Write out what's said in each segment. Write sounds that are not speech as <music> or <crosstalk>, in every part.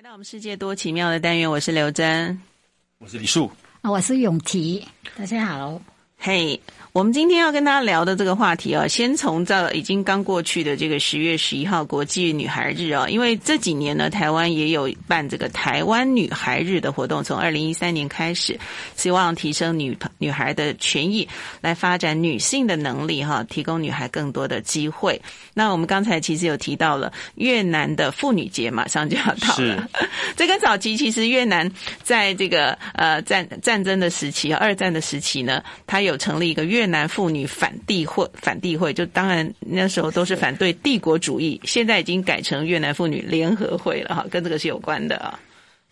来到我们世界多奇妙的单元，我是刘真，我是李树，啊，我是永琪，大家好，嘿。Hey, 我们今天要跟大家聊的这个话题啊，先从这已经刚过去的这个十月十一号国际女孩日啊，因为这几年呢，台湾也有办这个台湾女孩日的活动，从二零一三年开始，希望提升女女孩的权益，来发展女性的能力哈，提供女孩更多的机会。那我们刚才其实有提到了越南的妇女节，马上就要到了。<laughs> 这个早期其实越南在这个呃战战争的时期，二战的时期呢，它有成立一个越。南妇女反帝会，反帝会就当然那时候都是反对帝国主义，现在已经改成越南妇女联合会了哈，跟这个是有关的啊。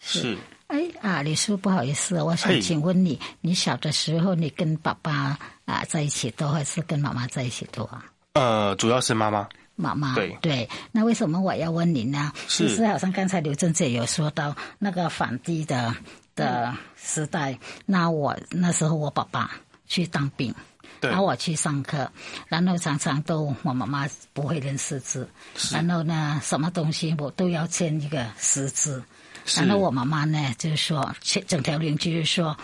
是，哎啊，李叔不好意思，我想请问你，你小的时候你跟爸爸啊在一起多，还是跟妈妈在一起多啊？呃，主要是妈妈。妈妈，对对，那为什么我要问你呢？是，其实好像刚才刘正姐有说到那个反帝的的时代，嗯、那我那时候我爸爸去当兵。然后我去上课，然后常常都我妈妈不会认识字，然后呢，什么东西我都要签一个识字。然后我妈妈呢就是说，整条邻居就是说，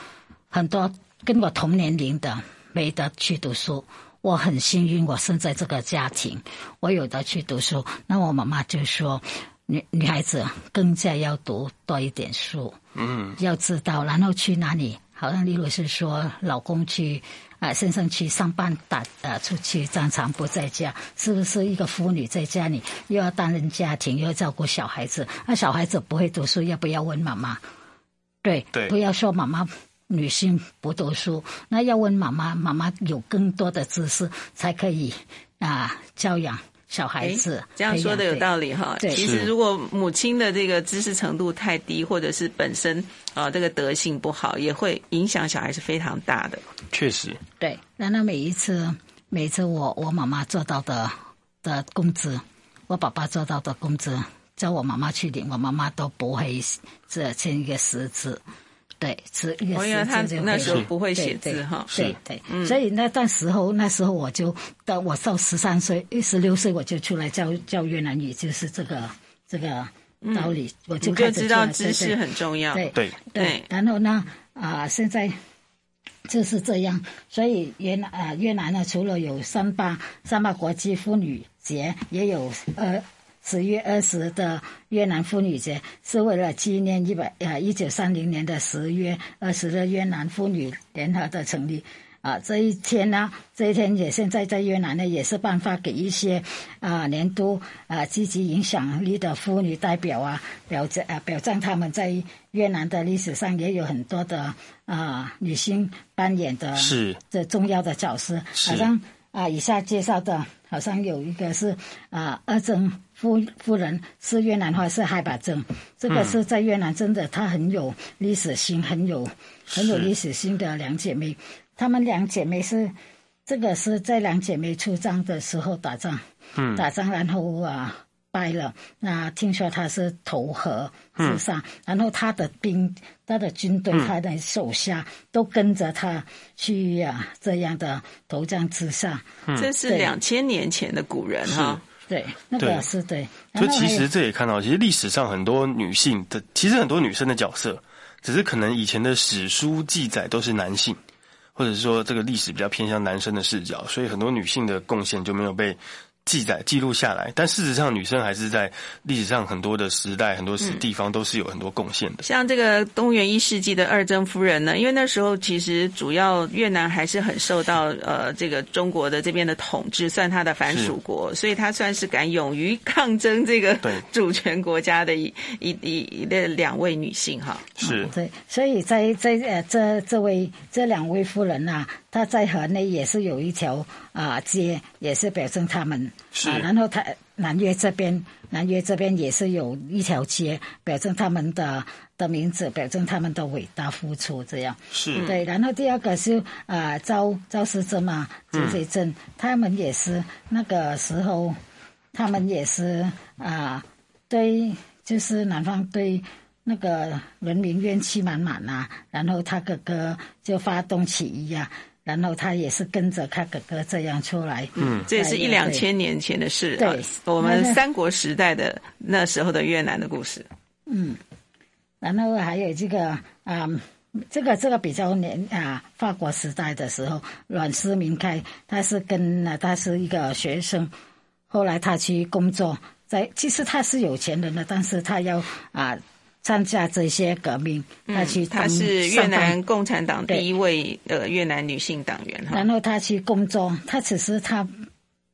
很多跟我同年龄的没得去读书，我很幸运，我生在这个家庭，我有的去读书。那我妈妈就说，女女孩子更加要读多一点书，嗯，要知道，然后去哪里，好像例如是说老公去。啊，先生去上班打呃出去战场不在家，是不是一个妇女在家里又要担任家庭，又要照顾小孩子？那小孩子不会读书，要不要问妈妈？对，对，不要说妈妈女性不读书，那要问妈妈，妈妈有更多的知识才可以啊教养。小孩子这样说的有道理哈。对，其实如果母亲的这个知识程度太低，或者是本身啊这个德性不好，也会影响小孩是非常大的。确实，对。那那每一次，每一次我我妈妈做到的的工资，我爸爸做到的工资，叫我妈妈去领，我妈妈都不会这签一个十字。对，是一个十字。他那时候不会写字哈。对对，所以那段时候，那时候我就到我到十三岁、十六岁，我就出来教教越南语，就是这个这个道理。我就开始知道知识很重要。对对对。然后呢，啊，现在就是这样。所以越南啊，越南呢，除了有三八三八国际妇女节，也有呃。十月二十的越南妇女节是为了纪念一百呃一九三零年的十月二十的越南妇女联合的成立。啊，这一天呢，这一天也现在在越南呢也是颁发给一些啊年度啊积极影响力的妇女代表啊，表彰啊表彰他们在越南的历史上也有很多的啊女性扮演的是。这重要的角色，好像啊以下介绍的，好像有一个是啊二珍。夫夫人是越南话是海巴珍，这个是在越南真的，她很有历史性，很有很有历史性的两姐妹。她们两姐妹是这个是在两姐妹出战的时候打仗，嗯，打仗然后啊败了。那听说他是投河自杀，然后他的兵、他的军队、他的手下都跟着他去啊这样的投江自杀。这是两千年前的古人哈。对，那个是对。所以其实这也看到，其实历史上很多女性的，其实很多女生的角色，只是可能以前的史书记载都是男性，或者是说这个历史比较偏向男生的视角，所以很多女性的贡献就没有被。记载记录下来，但事实上，女生还是在历史上很多的时代、很多地方都是有很多贡献的。像这个东元一世纪的二曾夫人呢，因为那时候其实主要越南还是很受到呃这个中国的这边的统治，算她的藩属国，所以她算是敢勇于抗争这个 <laughs> 主权国家的一一一一的两位女性哈。是，对，所以在在呃这这位这两位夫人呐。她在河内也是有一条啊街，也是表征他们是啊。然后他南越这边，南越这边也是有一条街，表征他们的的名字，表征他们的伟大付出。这样是对。然后第二个是啊赵赵世珍嘛，赵世珍，他们也是那个时候，他们也是啊对，就是南方对。那个人民怨气满满呐，然后他哥哥就发动起义呀，然后他也是跟着他哥哥这样出来。嗯，这也是一两千年前的事。对，我们三国时代的那时候的越南的故事。嗯，然后还有这个啊、嗯，这个这个比较年啊，法国时代的时候，阮思明开他是跟啊，他是一个学生，后来他去工作，在其实他是有钱人的，但是他要啊参加这些革命，他去、嗯、他是越南共产党第一位呃越南女性党员哈，然后他去工作，他只是他。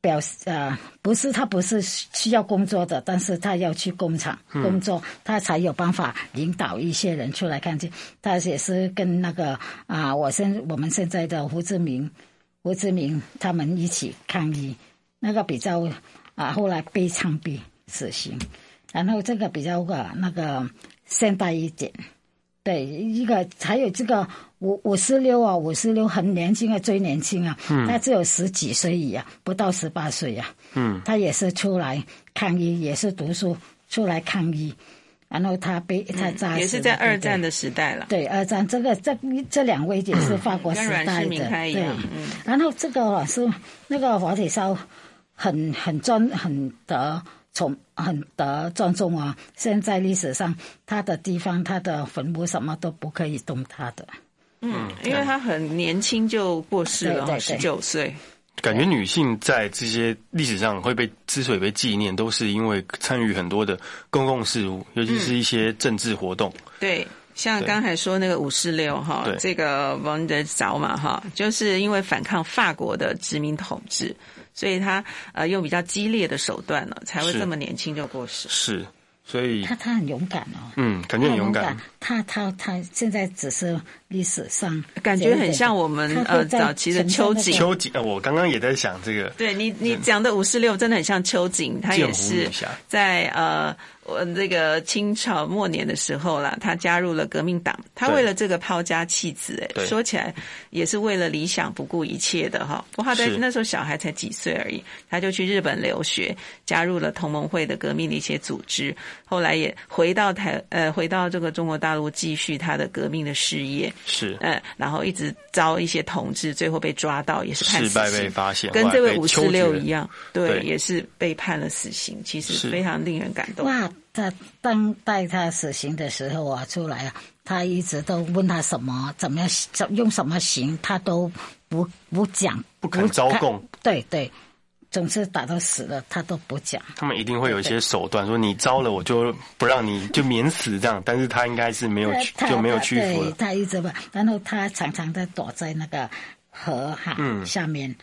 表示啊，不是他不是需要工作的，但是他要去工厂工作，嗯、他才有办法引导一些人出来抗争。他也是跟那个啊，我现我们现在的胡志明、胡志明他们一起抗议，那个比较啊，后来被枪毙死刑。然后这个比较个那个现代一点，对一个还有这个。五五十六啊，五十六很年轻啊，最年轻啊，嗯、他只有十几岁呀，不到十八岁呀。嗯，他也是出来抗议，也是读书出来抗议，然后他被他炸死、嗯。也是在二战的时代了。对，二战这个这这两位也是法国时代的。嗯、对，嗯、然后这个是那个火腿烧很很专很得崇很得尊重啊。现在历史上他的地方，他的坟墓什么都不可以动他的。嗯，因为他很年轻就过世了，十九岁。感觉女性在这些历史上会被之所以被纪念，都是因为参与很多的公共事务，尤其是一些政治活动。嗯、对，像刚才说那个五四六哈，这个王德昭嘛哈，就是因为反抗法国的殖民统治，所以他呃用比较激烈的手段呢，才会这么年轻就过世。是。是所以他他很勇敢哦，嗯，感觉很勇敢。他他他现在只是历史上感觉很像我们呃早期的秋瑾。秋瑾，呃，我刚刚也在想这个。对你你讲的五四六真的很像秋瑾，他也是在呃。我这个清朝末年的时候啦，他加入了革命党。他为了这个抛家弃子，哎，说起来也是为了理想不顾一切的哈。不过他在那时候小孩才几岁而已，他就去日本留学，加入了同盟会的革命的一些组织。后来也回到台呃，回到这个中国大陆继续他的革命的事业。是，嗯，然后一直遭一些同志，最后被抓到也是判死刑，失败被发现，跟这位五四六一样，对，对也是被判了死刑。其实非常令人感动。他当待他死刑的时候啊，出来啊，他一直都问他什么，怎么样，怎用什么刑，他都不不讲，不肯招供。对对，总是打到死了，他都不讲。他们一定会有一些手段，说你招了，我就不让你就免死这样。但是他应该是没有就没有屈服了。他一直吧，然后他常常的躲在那个河哈、嗯、下面。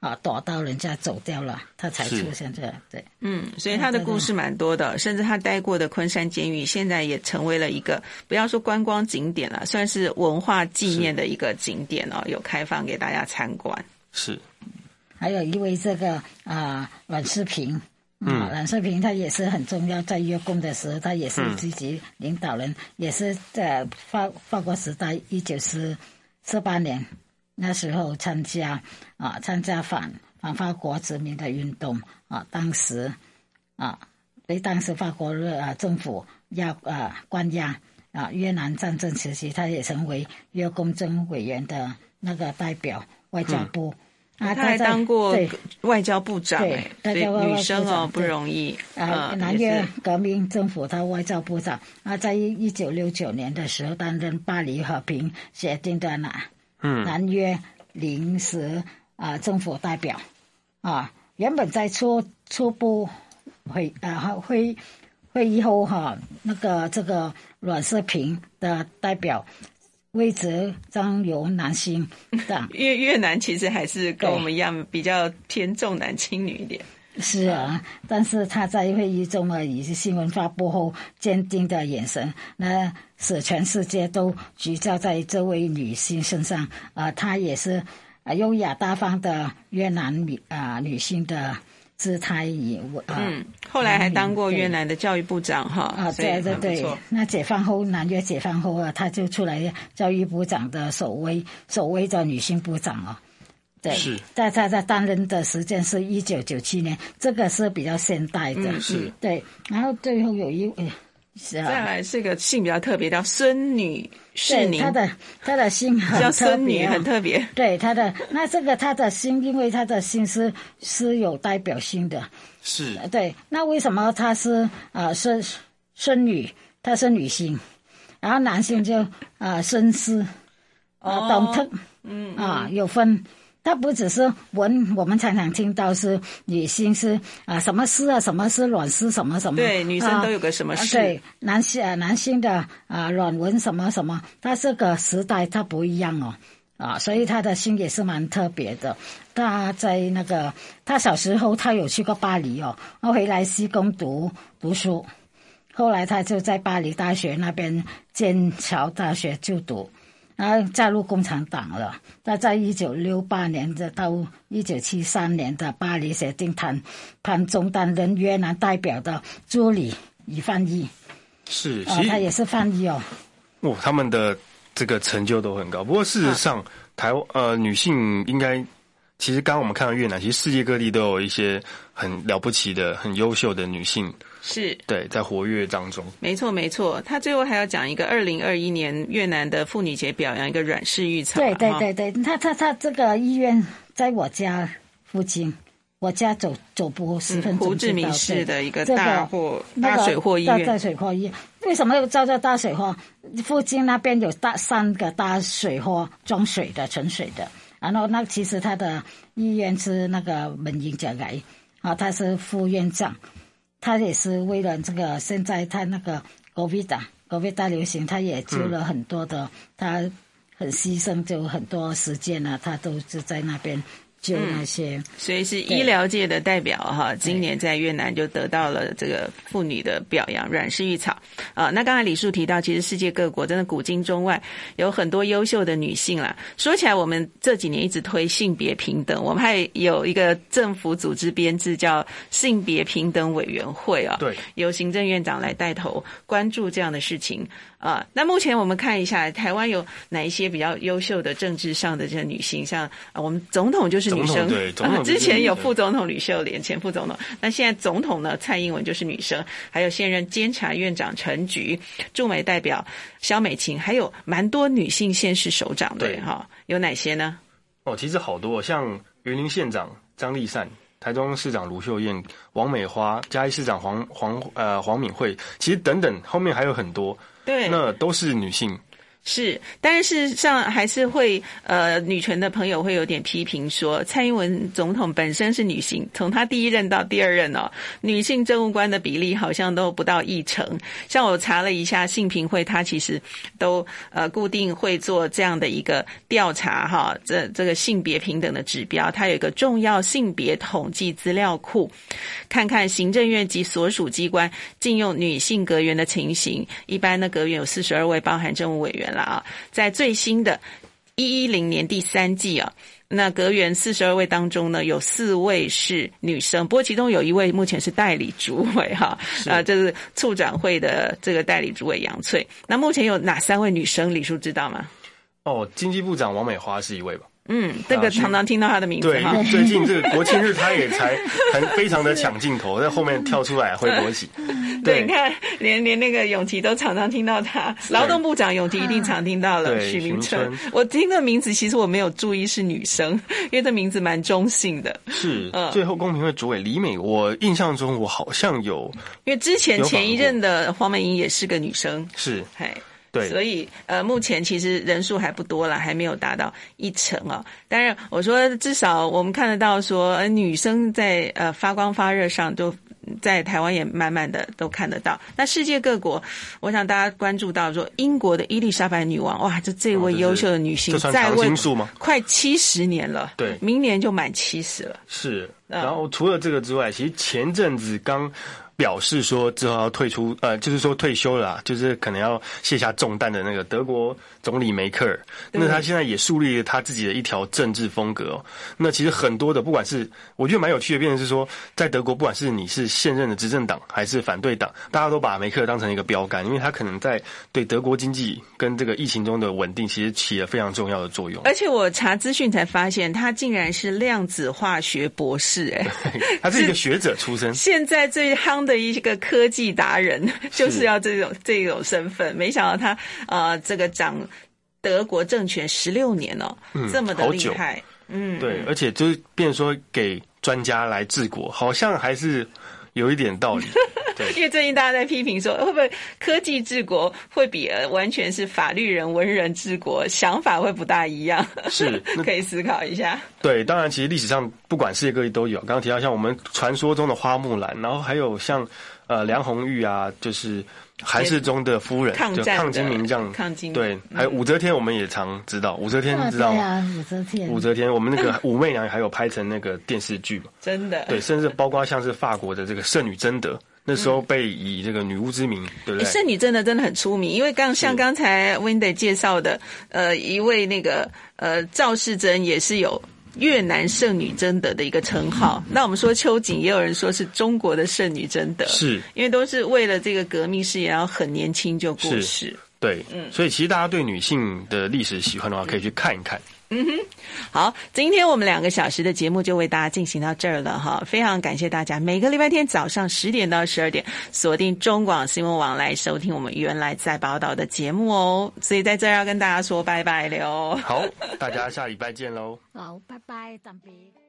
啊，躲到人家走掉了，他才出现这个。对，嗯，所以他的故事蛮多的，甚至他待过的昆山监狱，现在也成为了一个不要说观光景点了，算是文化纪念的一个景点哦，有开放给大家参观。是，还有一位这个啊，阮世平，嗯，阮世平他也是很重要，在越共的时候，他也是积极领导人，嗯、也是在法法国时代一九四四八年。那时候参加啊，参加反反法国殖民的运动啊，当时啊，被当时法国的啊政府压啊关押啊，越南战争时期，他也成为越共政委员的那个代表，外交部、嗯、啊，他还当过外交部长，对，对女生哦不容易啊，南越革命政府他外交部长。啊，在一九六九年的时候担任巴黎和平协定的南。嗯，南约临时啊、呃、政府代表。啊，原本在初初步会啊会会议后哈，那个这个阮世平的代表位置将由男性的。<laughs> 越越南其实还是跟我们一样比较偏重男轻女一点。是啊，但是他在会议中呢，以及新闻发布后坚定的眼神，那使全世界都聚焦在这位女性身上。啊、呃，她也是啊优雅大方的越南女啊、呃、女性的姿态以呃嗯，后来还当过越南的教育部长哈。啊，对对对，那解放后南越解放后啊，他就出来教育部长的首位首位的女性部长啊。对，是在在在担任的时间是一九九七年，这个是比较现代的。嗯、是对，然后最后有一位，是啊，再来是个姓比较特别，叫孙女是宁。他的他的姓叫孙女，很特别。对他的那这个他的姓，因为他的姓是是有代表性的。是对，那为什么他是啊孙孙女？她是女性。然后男性就啊孙思，啊懂特，嗯啊有分。它不只是文，我们常常听到是女性是啊什么诗啊，什么是卵丝什么什么。对，女生都有个什么诗。对，男性啊，男性的啊软文什么什么，它这个时代它不一样哦，啊，所以他的心也是蛮特别的。他在那个他小时候他有去过巴黎哦，然后回来西贡读读书，后来他就在巴黎大学那边剑桥大学就读。然后加入共产党了。那在一九六八年的到一九七三年的巴黎协定谈判中担任越南代表的助理与翻译。是，哦，他也是翻译哦。哦，他们的这个成就都很高。不过事实上，啊、台湾呃女性应该，其实刚刚我们看到越南，其实世界各地都有一些很了不起的、很优秀的女性。是对，在活跃当中，没错没错。他最后还要讲一个二零二一年越南的妇女节，表扬一个阮氏浴场。对对对对，他他他这个医院在我家附近，我家走走步十分钟。胡志明市的一个大货、这个、大水货医院。大水货医院为什么又叫做大水货？附近那边有大三个大水货装水的存水的，然后那其实他的医院是那个门英甲来啊，他是副院长。他也是为了这个，现在他那个 COVID，COVID 大流行，他也救了很多的，他很牺牲，就很多时间呢，他都是在那边。就那些、嗯，所以是医疗界的代表哈。今年在越南就得到了这个妇女的表扬，阮氏玉草啊。那刚才李树提到，其实世界各国真的古今中外有很多优秀的女性啦。说起来，我们这几年一直推性别平等，我们还有一个政府组织编制叫性别平等委员会啊。对，由行政院长来带头关注这样的事情。啊，那目前我们看一下台湾有哪一些比较优秀的政治上的这些女性，像啊，我们总统就是女生，对，总统、啊、之前有副总统吕秀莲，前副总统，那现在总统呢，蔡英文就是女生，还有现任监察院长陈菊，驻美代表肖美琴，还有蛮多女性县市首长的哈，有哪些呢？哦，其实好多，像云林县长张丽善。台中市长卢秀燕、王美花、嘉义市长黄黄呃黄敏惠，其实等等后面还有很多，对，那都是女性。是，但是事实上还是会，呃，女权的朋友会有点批评说，蔡英文总统本身是女性，从她第一任到第二任哦，女性政务官的比例好像都不到一成。像我查了一下，性评会它其实都呃固定会做这样的一个调查哈，这这个性别平等的指标，它有一个重要性别统计资料库，看看行政院及所属机关禁用女性阁员的情形。一般的阁员有四十二位，包含政务委员。了啊，在最新的一一零年第三季啊，那阁员四十二位当中呢，有四位是女生，不过其中有一位目前是代理主委哈，啊，这是促转会的这个代理主委杨翠。那目前有哪三位女生？李叔知道吗？哦，经济部长王美花是一位吧？嗯，这个常常听到他的名字。对，<laughs> 最近这个国庆日，他也才很非常的抢镜头，<laughs> 在后面跳出来挥国旗。对，你看，连连那个永琪都常常听到他。劳动部长永琪一定常听到了许明春。我听的名字其实我没有注意是女生，<laughs> 因为这名字蛮中性的。是，最后公平会主委李美，我印象中我好像有，因为之前前一任的黄美英也是个女生。是，嘿。对，所以呃，目前其实人数还不多了，还没有达到一成啊。当然，我说至少我们看得到说，呃，女生在呃发光发热上，都在台湾也慢慢的都看得到。那世界各国，我想大家关注到说，英国的伊丽莎白女王，哇，这这位优秀的女性在位快七十年了，对，明年就满七十了。是，然后除了这个之外，其实前阵子刚。表示说之后要退出，呃，就是说退休了，就是可能要卸下重担的那个德国总理梅克尔。那他现在也树立了他自己的一条政治风格哦。那其实很多的，不管是我觉得蛮有趣的，变成是说，在德国，不管是你是现任的执政党还是反对党，大家都把梅克尔当成一个标杆，因为他可能在对德国经济跟这个疫情中的稳定，其实起了非常重要的作用。而且我查资讯才发现，他竟然是量子化学博士，哎，<laughs> 他是一个学者出身。现在最夯。的一个科技达人，<laughs> 就是要这种这种身份。没想到他呃，这个掌德国政权十六年了，哦嗯，这么的厉害。嗯，对，而且就是变成说给专家来治国，好像还是有一点道理。<laughs> 对，因为最近大家在批评说，会不会科技治国会比完全是法律人文人治国想法会不大一样？是，<laughs> 可以思考一下。对，当然，其实历史上不管世界各地都有。刚刚提到像我们传说中的花木兰，然后还有像呃梁红玉啊，就是韩世忠的夫人，抗就抗金名将，抗金对，还有武则天，我们也常知道，武则天知道吗？武则天，武则天，我们那个武媚娘还有拍成那个电视剧嘛？真的，对，甚至包括像是法国的这个圣女贞德。那时候被以这个女巫之名，嗯、对不对？圣女真的真的很出名，因为刚像刚才 Wendy 介绍的，呃，一位那个呃赵世珍也是有越南圣女贞德的一个称号。嗯、那我们说秋瑾，也有人说是中国的圣女贞德，是因为都是为了这个革命事业，然后很年轻就过世。对，嗯，所以其实大家对女性的历史喜欢的话，可以去看一看。嗯哼，好，今天我们两个小时的节目就为大家进行到这儿了哈，非常感谢大家每个礼拜天早上十点到十二点锁定中广新闻网来收听我们原来在宝岛的节目哦，所以在这儿要跟大家说拜拜了哦。好，大家下礼拜见喽。好，拜拜，暂别。